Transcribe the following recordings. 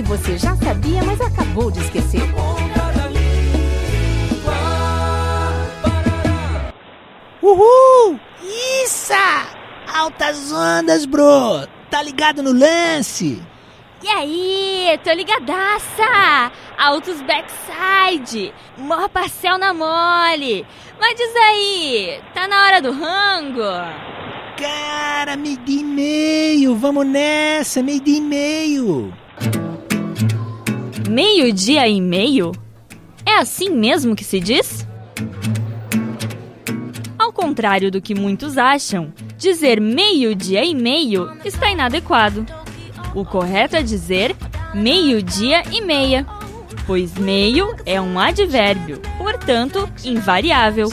que você já sabia, mas acabou de esquecer. Uhul! Isso! Altas ondas, bro! Tá ligado no lance? E aí, tô ligadaça! Altos backside! Mó parcel na mole! Mas diz aí, tá na hora do rango? Cara, meio dia e meio! Vamos nessa, meio dia e meio! Meio dia e meio? É assim mesmo que se diz? Ao contrário do que muitos acham, dizer meio-dia e meio está inadequado. O correto é dizer meio-dia e meia, pois meio é um advérbio, portanto, invariável.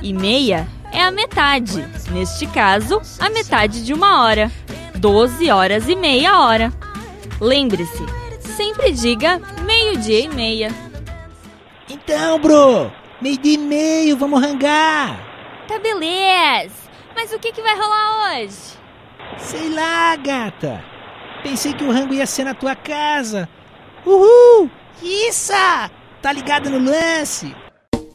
E meia a metade, neste caso, a metade de uma hora. 12 horas e meia hora. Lembre-se, sempre diga meio-dia e meia. Então, bro, meio dia e meio, vamos rangar! Tá beleza. Mas o que, que vai rolar hoje? Sei lá, gata. Pensei que o rango ia ser na tua casa. Uhul! Isso! Tá ligado no lance?